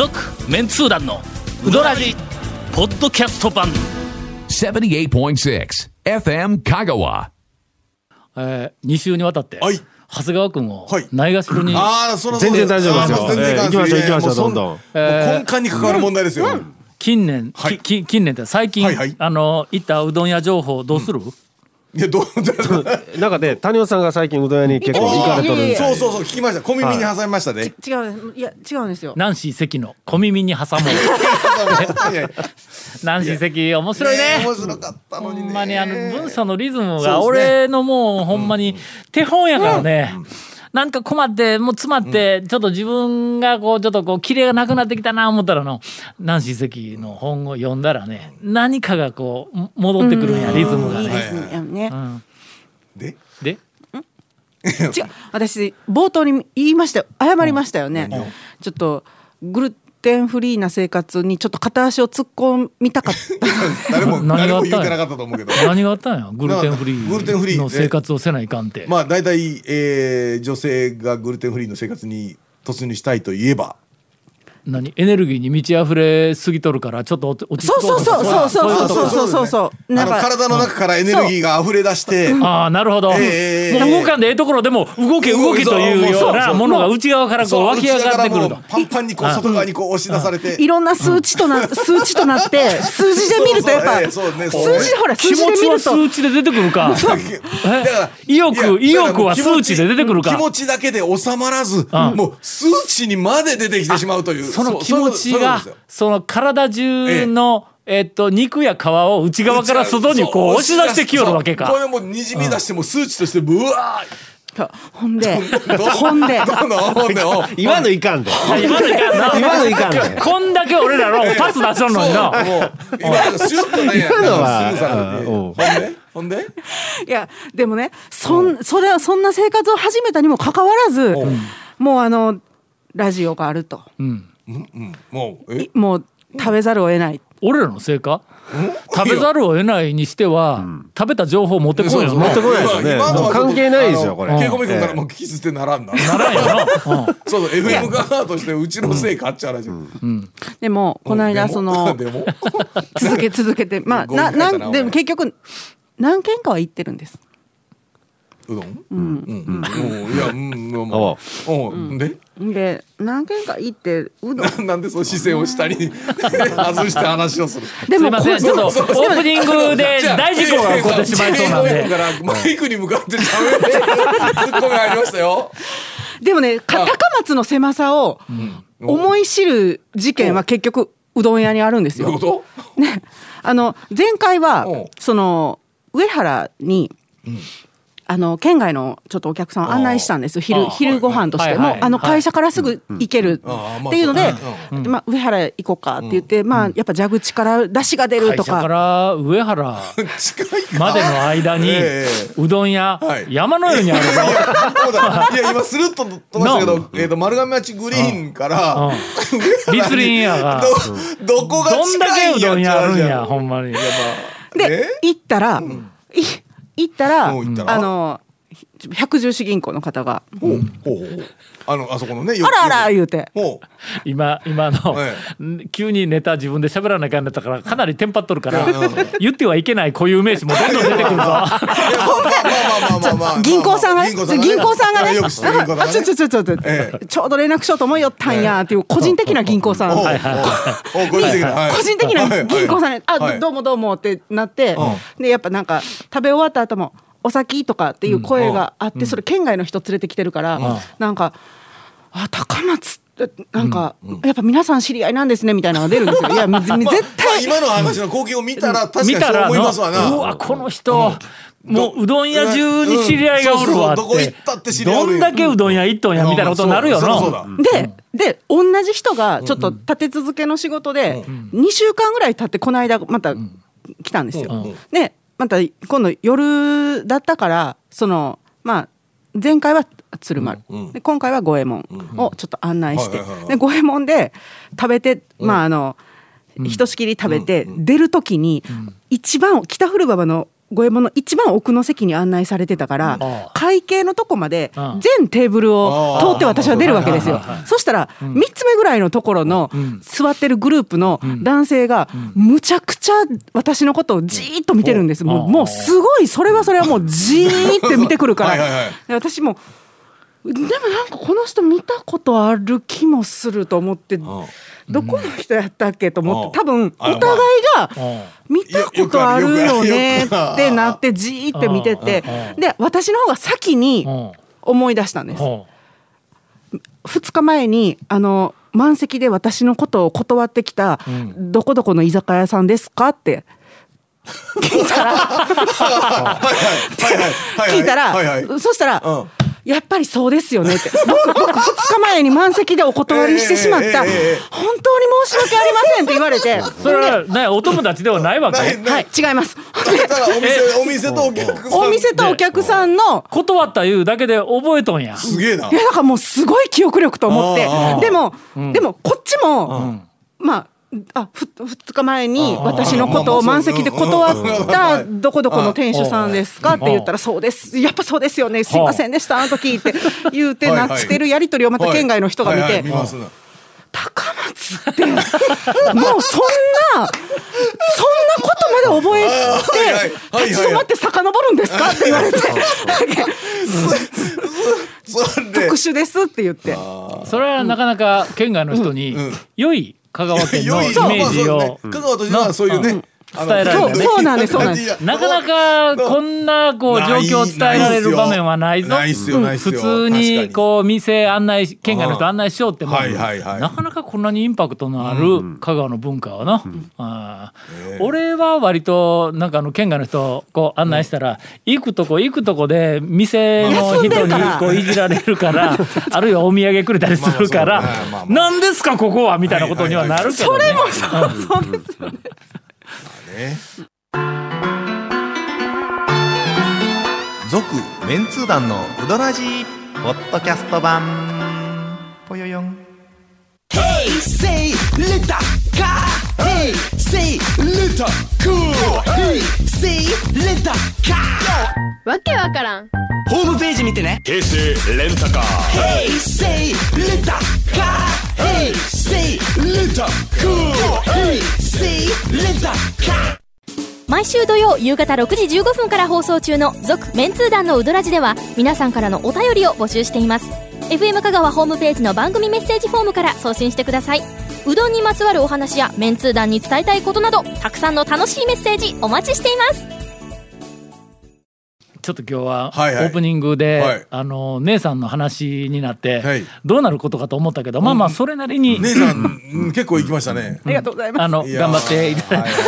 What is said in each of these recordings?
続メンツー団のウドラジポッドキャスト版。78.6 FM Kagawa. えー、2週にわたって、はい。長谷川君をはい。ないがしろに、ああ、その全然大丈夫ですよ。あー全然ええ行きましょう行きましょうどんどん。もう根幹に関わる問題ですよ。近年、はいきき近年って最近、はいはい。あの行ったうどん屋情報どうする、いや、どう、なんかね谷尾さんが最近うどん屋に結構行かれとるみたいうそそうそう、聞きました。小耳に挟みましたね。違ういや違うんですよ。ナンシー関の小耳に挟もう。ナンシー関面白いね。面白かったのにね。ほんまにあの文章のリズムが俺のもうほんまに手本やからね。なんか困ってもう詰まってちょっと自分がこうちょっとこうキレがなくなってきたな思ったらのナンシー関の本を読んだらね何かがこう戻ってくるんやリズムがね。いいですね。ねで、で？違う。私冒頭に言いましたよ謝りましたよね。ちょっとグルテンフリーな生活にちょっと片足を突っ込みたかった 誰も、誰何があったんや？も言ってなかったと思うけど。何があったんや？グルテンフリグルテンフリーーの生活をせないかんって。まあ、大体、えー、女性がグルテンフリーの生活に突入したいといえば。何？エネルギーに満ち溢れすぎとるからちょっと落ち着こそうそうそうそうそうそうそうそうそうなんか体の中からエネルギーが溢れ出して。ああなるほど、ええもう動かんでええところでも動け動けというようなものが内側からこう湧き上がってくるとパンパンにこう外側にこう押し出されて。いろんな数値とな数値となって数字で見るとやっぱ数字ほら数気持ちは字で見ると数値で出てくるかだから意欲意欲は数値で出てくるか気持ちだけで収まらず、もう数値にまで出てきてしまうというその気持ちがその体中の、えっと肉や皮を内側から外にこう押し出してきよるわけか。これもうにじみ出してもう数値としてブワーどほんで。ほんでお今のいかんで。今のいかんな。今のいかんで。こんだけ俺らのパス出しとんのにな。今なんかシュッとね今のはほんで？ほんで？いやでもねそんそれはそんな生活を始めたにもかかわらずもうあのラジオがあると。うんうんもうもう食べざるを得ない。俺らのせいか？食べざるを得ないにしては、食べた情報持ってこいよな持ってこないですよね。関係ないですよこれ。あのケイコミ君からもう聞き捨てならんなならんよ。な、うんそうそう FM 側としてうちのせいかっちゃう話でもこの間その 続け続けて。まあ なななんでも結局何軒かは行ってるんですうどん？うん。うん。いやうんもううん。で？で何軒か行ってうどん。な なんでその視線を下に 外して話をする？すいません。こちょっとオープニングで大事故が起こってしまいそうなんで。から。マイクに向かって喋って。ツッコミありましたよ。でもねかあ高松の狭さを思い知る事件は結局うどん屋にあるんですよ。どういうこね、あの前回うんはその上原に、あの県外のちょっとお客さんを案内したんです。昼あ昼ご飯として。も、はいはい。あの会社からすぐ行けるっていうので、まあ、上原行こうかって言って、まあやっぱ蛇口から出汁が出ると会社かから上原 までの間にえうどん屋はい。山のようにあるぞ そうだ。いや今スルッと飛ばしたけど、えー、と丸亀町グリーンからうん。立林屋が。どどこがどんだけ近いん。やうどん屋あるんやっほんまに。でえ？行ったら、い行ったらあの百十四銀行の方が。あのあそこのね「あらあら」言うて。今今の、え急にネタ自分で喋らなきゃんだったからかなりテンパっとるから言ってはいけない固有名詞もどんどん出てくるぞ。いやまあまあまあまあまあまあ。銀行さんがね銀行さんがね。ちょちょちょちょちょええ。ちょうど連絡しようと思いよったんやっていう個人的な銀行さん。個人的な。はい。個人的な銀行さんに「あはい。どうもどうも」ってなって。うでやっぱなんか食べ終わった後も「お先」とかっていう声があってそれ県外の人連れてきてるからなんか「あ高松ってなんかやっぱ皆さん知り合いなんですね」みたいなのが出るんですよ。いやみ絶 まあ対。今の話の光景を見たら確かにそう思いますわな。うわこの人、もううどん屋中に知り合いがおるわって、うん。そうそうどこ行ったって知り合いどんだけうどん屋行っとんやみたいなことになるよな。で、で同じ人がちょっと立て続けの仕事で2週間ぐらい経ってこの間また来たんですよ。うん。でまた今度夜だったからそのまあ前回は鶴丸、うんで今回は五右衛門をちょっと案内して、で五右衛門で食べて、まああの、ひとしきり食べて、出る時に、一番北古馬場の五右衛門の一番奥の席に案内されてたからあ会計のとこまでうん。全テーブルを通って私は出るわけですよ。そしたら3つ目ぐらいのところの座ってるグループの男性がむちゃくちゃ私のことをじーっと見てるんです。もうもうすごいそれはそれはもうじーって見てくるから。はいはいはい。で私もでもなんかこの人見たことある気もすると思ってどこの人やったっけと思って多分お互いが見たことあるよねってなってじーって見ててで私の方が先にうん思い出したんです。うん2日前にあの満席で私のことを断ってきた、どこどこの居酒屋さんですかって聞いたら聞いたら、はいはいそしたら、うんやっぱりそうですよねって。僕僕2日前に満席でお断りしてしまった、本当に申し訳ありませんって言われて。それはねお友達ではないわけ？ないはい違います。お店お店とお客さんお店とお客さんの断ったいうだけで覚えとんや。すげえな。いやだからもうすごい記憶力と思って。でも、でもこっちも、まああふ2日前に私のことを満席で断ったどこどこの店主さんですか？って言ったらそうです。やっぱそうですよね。すいませんでした。あの時って言うてなってるやり取りをまた県外の人が見て。高松って。もうそんなそんなことまで覚えて立ち止まって遡るんですか？って言われて。特殊ですって言って。それはなかなか県外の人に良い香川県のイメージを。香川というのはそういうね伝えられるね。そうそうなんですそうなんです。なかなかこんなこう状況を伝えられる場面はないぞ。ないっすよないっす普よ。通にこう店案内し県外の人案内しようってもはいはいはいなかなかこんなにインパクトのある香川の文化はな。あー俺は割となんかあの県外の人こう案内したら行くとこ行くとこで店の人にこういじられるから あるいはお土産くれたりするから何ですかここはみたいなことにはなるけどね。ね「続・メンツー団のウドラジ」ポッドキャスト版。ぽよよん「ヘイセイレタカー」わけわからん。ホームページ見てね「平成レンタカー」「平成レタカー」毎週土曜夕方6時15分から放送中の「続・メンツー団のウドラジ」では皆さんからのお便りを募集しています。FM 香川ホームページの番組メッセージフォームから送信してください。うどんにまつわるお話やメンツー団に伝えたいことなどたくさんの楽しいメッセージお待ちしています。ちょっと今日はオはいはい。ープニングで、はい。あの姉さんの話になって、はい。どうなることかと思ったけど、まあまあそれなりに、姉さんうん結構行きましたね。ありがとうございます。あの頑張ってい。ただ,、はいはい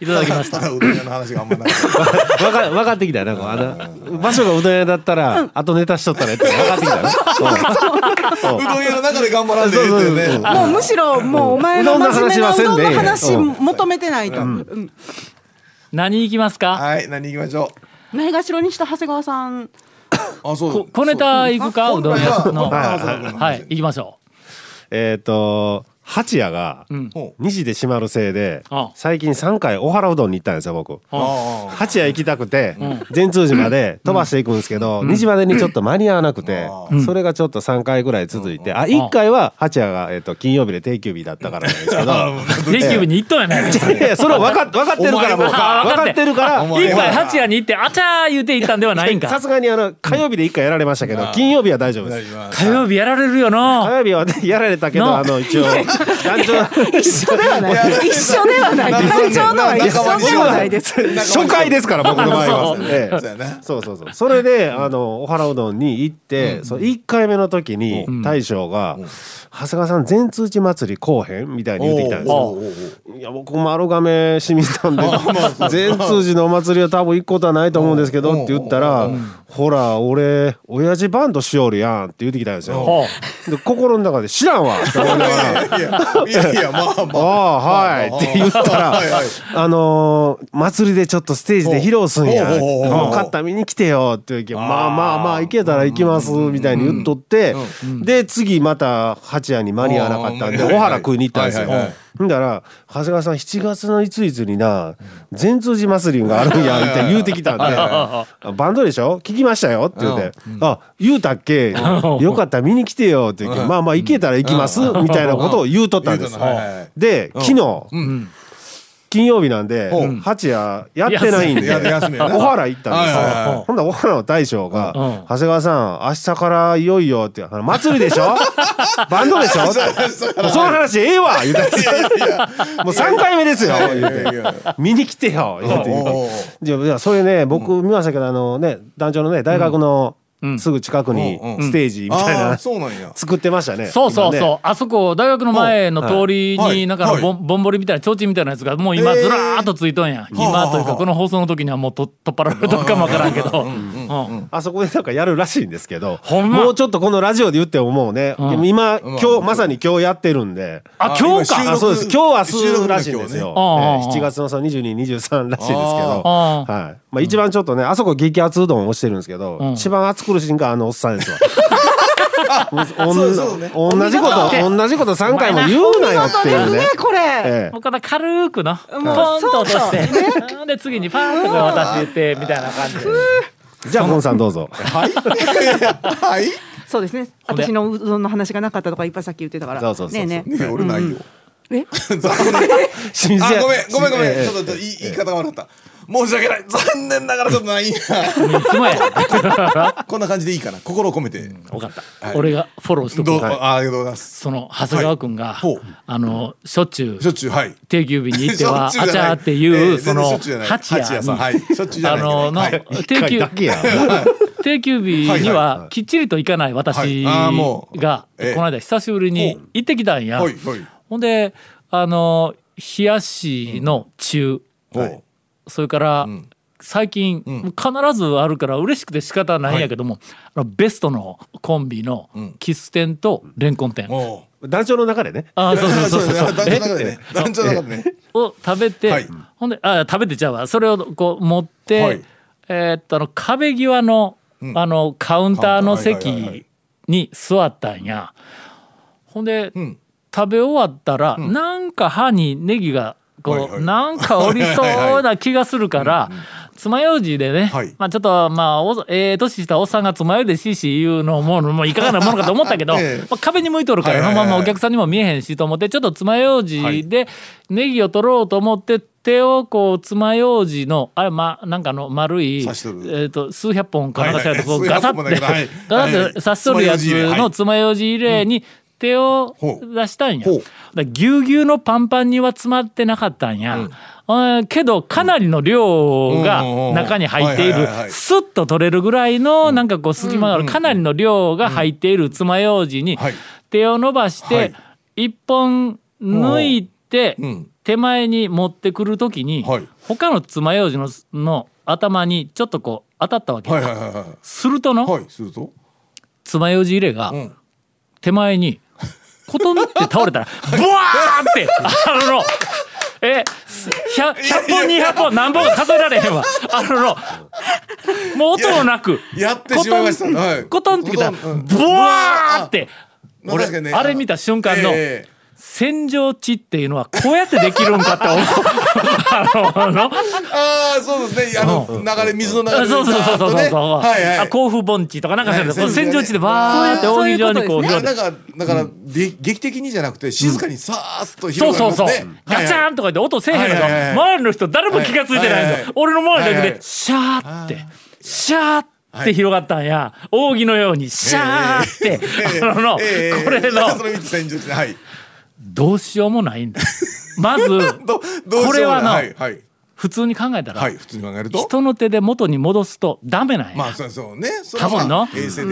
いただきました。うどん屋の話があんまなくてわか分かってきたよなんかあの場所がうどん屋だったらあとネタしとったらって分かってきたようどん屋の中で頑張らんでええっていうねもうむしろもうお前の真面目なうどんの話うん求めてないと。うん何行きますか、はい何行きましょないがしろにした長谷川さん。うあそう。こ小ネタ行くかそう。うどん屋のはい。行きましょえっと八谷がん。ほう2時で閉まるせいであ。最近3回お原うどんに行ったんですよ僕。八谷行きたくて善通寺まで飛ばしていくんですけど2時までにちょっと間に合わなくてそれがちょっと3回ぐらい続いてあ1回は八谷がえっと金曜日で定休日だったからなんですけど。う定休日に行っとんやないかいやそれは分か分かってるからもう分かってる。からお前一回八谷に行ってあちゃー言うて行ったんではないんか。さすがにあの火曜日で1回やられましたけど金曜日は大丈夫です。火曜日やられるよ火な曜日はねやられたけどなあの一応 団 長一緒ではない。一緒ではない。会長とは一緒ではないです。初回ですから僕の場合はそうええそうそうそれであのお原うどんに行って、その1回目の時に大将が「長谷川さん全通知祭りこうへん?」みたいに言ってきたんですよ。いや僕丸亀市民なんで全通寺のお祭りは多分行くことはないと思うんですけどって言ったら「ほら俺親父バンドしよるやん」って言ってきたんですよ。ほで心の中で「知らんわ」って思いながら。いやいやまああまあ。あはい。って言ったら あのー祭りでちょっとステージで披露すんや。ほうほうほうほう。もう勝った見に来てよって言うけ。どまあまあまあ行けたら行きますみたいに言っとって。で次また八谷に間に合わなかったんでうん小原食いに行ったんですよんだら長谷川さん7月のいついつにな善通寺祭りがあるんやって言うてきたんであ バンドでしょ？聞きましたよって言って「あ言うたっけ？よかったら見に来てよ」って言って「まあまあ行けたら行きます」みたいなことを言うとったんです。で昨日金曜日なんで八夜やってないんで小原行ったんですよ。ほんだら小原の大将がうん「長谷川さん明日からいよいよ」って「あの祭りでしょ？バンドでしょ?」うその話ええわ」言うて。もう3回目ですよ言うていやいや「見に来てよ」言うてじゃあそれね僕見ましたけどあのね団長のね大学のすぐ近くにステージみたいあなあそうなんや。作ってましたねそうそうそう、あそこ大学の前の通りはい。になんかぼんぼんぼりみたいな提灯みたいなやつがもう今えー。ずらーっとついとんや、今というかこの放送の時にはもうと取っ払われとるかもわからんけど、うんあそこでなんかやるらしいんですけどもうちょっとこのラジオで言ってももうねん。今今日まさに今日やってるんで。あ今日か？そうです。今日収録の明日らしいんですよ、ね。えー7月のその2223らしいですけど。あはい。まあ、一番ちょっとねあそこ激アツうどんをしてるんですけど、ん。一番暑苦しいんがあのおっさんですわ。もうそうそうね。おん同じこと同じこと3回も言うなよっていうね。ねこれ、ええ。もうこの軽くのポンと落として。で次にパーンとこう渡してみたいな感じで じゃあゴンさんどうぞ。はい。はい。そうですね。私のうどんの話がなかったとかいっぱいさっき言ってたから。そうそうそうねえねね俺ないよ。え？新 あごめんごめんごめん。ええ。ちょっと言い言い方が悪かった申し訳ない。残念ながらちょっとないんやいつもや。こんな感じでいいかな。心を込めて。分かった、はい。俺がフォローしとく。どう？わあありがとうございます。その長谷川君が、ほう。あのしょっちゅうしょっちゅうはい。定休日に行っては あちゃーっていええうその八夜八夜さん。にはい。しょっちゅうじゃあない。ののはい。定休だけや。定休日にはきっちりと行かない私が。ええこの間久しぶりに行ってきたんや。はいはい。ほんであの冷やしの中はいそれからん。最近ん。必ずあるから嬉しくて仕方ないんやけどもあのベストのコンビのん。キス店とレンコン店。団長の中でね。あーそうそうそうそう。団長の中でえ？ね団長の中でね。を食べて、はい。ほんであ食べてちゃうわ。それをこう持って、はい。えーっとあの壁際の,、あのカウンターの席に座ったんや。ほんで、ん。食べ終わったら、なんか歯にネギがこう、はいはい。なんかおりそうな気がするから爪楊枝でね、はい。まあちょっとまあおええ年したおっさんが爪楊枝でしし言うのももういかがなものかと思ったけど、ええ。まあ、壁に向いとるから、はいままお客さんにも見えへんしと思ってちょっと爪楊枝でネギを取ろうと思って手をこう爪楊枝のあれまなんかあの丸い、え刺しとる。ー、と数百本かなんかしらとこうガサッて、ガサッて刺しとるやつの爪楊枝入れに手を出したんや。ぎゅうぎゅうのパンパンには詰まってなかったんや。あけどかなりの量が中に入っている。スッと取れるぐらいのなんかこう隙間がある。かなりの量が入っている爪楊枝にはい。手を伸ばしはてい。一本抜いてうん。手前に持ってくるときにはい。他の爪楊枝のの頭にちょっとこう当たったわけするとのいはいすると？爪楊枝入れがん。手前にコトンって倒れたらブワーってあののえ 100, 100本200本何本か数えられへんわ。あののもう音もなくやってしまいました。コトンはいコトンってきたらブワーって。まあ俺あれ見た瞬間のええ洗浄地っていうのはこうやってできるんかって思う。あののああそうですね。あの流れ水の流れあそうそうそうそうそう、ね。はいはい。あ甲府盆地とかなんかそういうの。はいこう洗浄地でバーって扇状にこう広げてだからだから、で劇的にじゃなくて静かにさーっとそう広がそうそう、りますね。ガチャはいンとか言って音せえへんけど、はいはいはい。周りの人誰も気がついてないんですよ、はいはいはい。俺の周りだけでシャーって、シャーって広がったんや。扇のようにシャーって、ええあの、ええこれのどうしようもないんだ。まずこれはなはいはい。普通に考えたら、はい普通に考えると。人の手で元に戻すとダメなんや、まあそうそうね。多分の、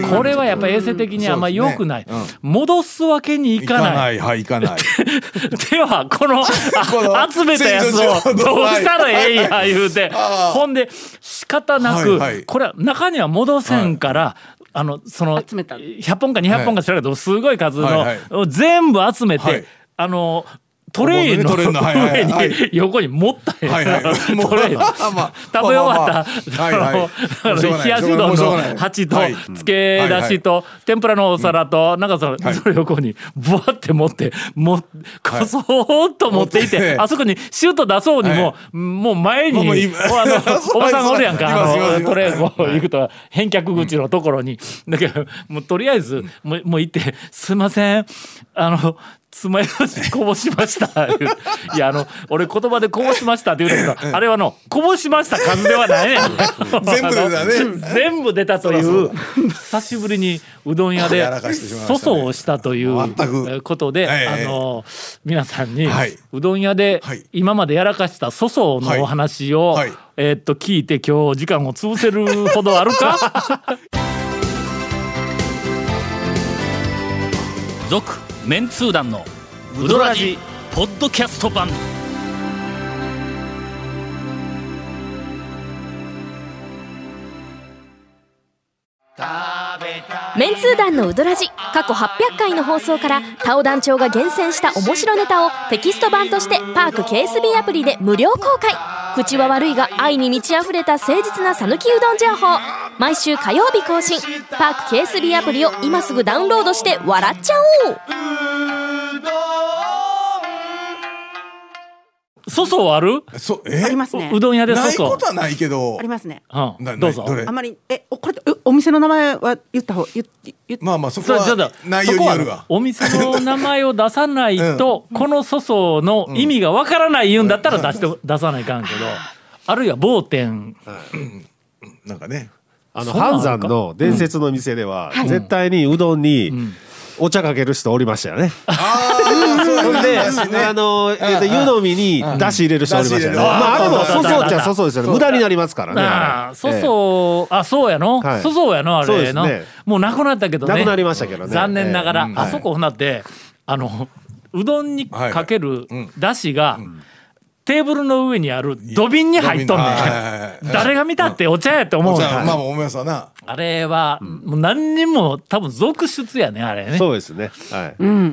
これはやっぱり衛生的にあんま良くない、そうですね戻すわけにいいかない。かない。はいいかない。ではこの このあ集めたやつをどうしたらええんや言うて。ほんで仕方なく、はいはい。これは中には戻せんから、あのその集めた。100本か200本か知らんけど、すごい数の、はい。全部集めて、はいあのトレイの上にはい横に持ったんやはいはい。トレイまあまあ。食べ終わった冷やしうどんの鉢とはい。つけだしと天ぷらのお皿となんかその横にブワって持ってもこそーっと持っていててあそこにシュート出そうにももう前に おばさんがおるやんかトレイこうはい行くと返却口のところに。だけどもうとりあえずもうもう行って「すいません。あの爪楊枝こぼしました」いやあの俺言葉でこぼしましたって言うたけどあれはあのこぼしました数ではないね。ん 全部出たね。全部出たという久しぶりにうどん屋で粗相をしたということで、ええあの皆さんに、はい。うどん屋ではい。今までやらかした粗相のお話を、えーっと聞いて今日時間を潰せるほどあるか？続メンツー団のウドラジポッドキャスト版。メンツー団のウドラジ過去800回の放送からタオ団長が厳選した面白ネタをテキスト版としてパーク KSB アプリで無料公開。口は悪いが愛に満ち溢れた誠実な讃岐うどん情報。毎週火曜日更新。パーク KSB アプリを今すぐダウンロードして笑っちゃおう。粗相ある？そえ？ありますね。うどん屋で粗相。ないことはないけど。ありますね。うんなどうぞ。あまりえおこれえお店の名前は言った方言言言まあまあそこはと内容によるわ。お店の名前を出さないと、この粗相の意味がわからない言うんだったら出して、出さないかんけど。あるいは某店。なんかねあの半山の伝説の店では、はい。絶対にうどんにお茶かける人おりましたよね。ああそうやで、あの、えっと、湯飲みに出汁入れる人おりましたよね。まあ、あれもあ粗相っちゃ粗相ですよね。無駄になりますからね。ああれ。粗相、あそうやの、はい。粗相やの？あれもうなくなったけどね。なくなりましたけどね。残念ながら、ええあそこほなってあのうどんにかけるうん。だしが、テーブルの上にある土瓶に入っとんねん、誰が見たってお茶やって思うじねん。ゃあまあまあ思いますわな。あれは、もう何人も多分続出やねあれね。そうですね。はい。うんうんうんう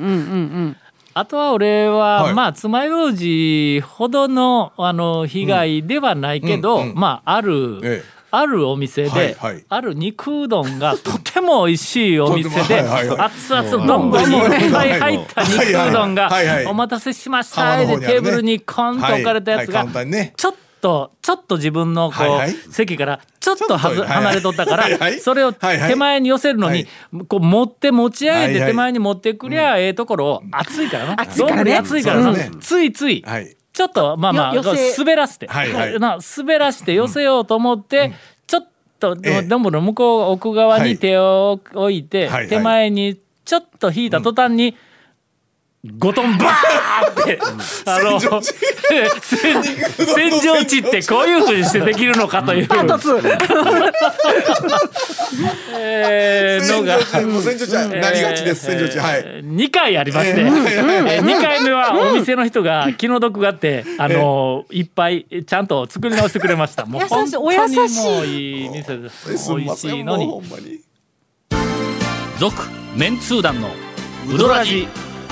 ん。あとは俺は、はい。まあ爪楊枝ほどのあの被害ではないけど、うんうん。まあある、ええあるお店で、はいはい。ある肉うどんが とても美味しいお店で熱々の丼にいっぱい入った肉うどんがはいはい。はいはい「お待たせしました」でテーブルにコンと置かれたやつがちょっとちょっと自分のこう、はいはい。席からちょっとはずちょっとはい離れとったから、はいはい。それをはいはい。手前に寄せるのに、こう持って持ち上げはいはい。て手前に持ってくりゃええところを熱いからな。熱いからね。丼熱いからな、ね。ついつい、はいちょっとまあまあよ寄せ。滑らせて、はいはい。な滑らして寄せようと思って、ちょっとええ。どんぶの向こう奥側に手を置いて、はいはい。手前にちょっと引いた途端に、ゴトンバーって、あの洗浄地。洗洗浄地。ってこういうふうにしてできるのかという、パート2えーのが。戦場地はなりがちです戦場地。はい。2回ありまして、ええー2回目はお店の人が気の毒があって、あのいっぱいちゃんと作り直してくれました。もう本当にお優しい。もういい店です。美味しいのに。ほんまに。続メンツー団のウドラジ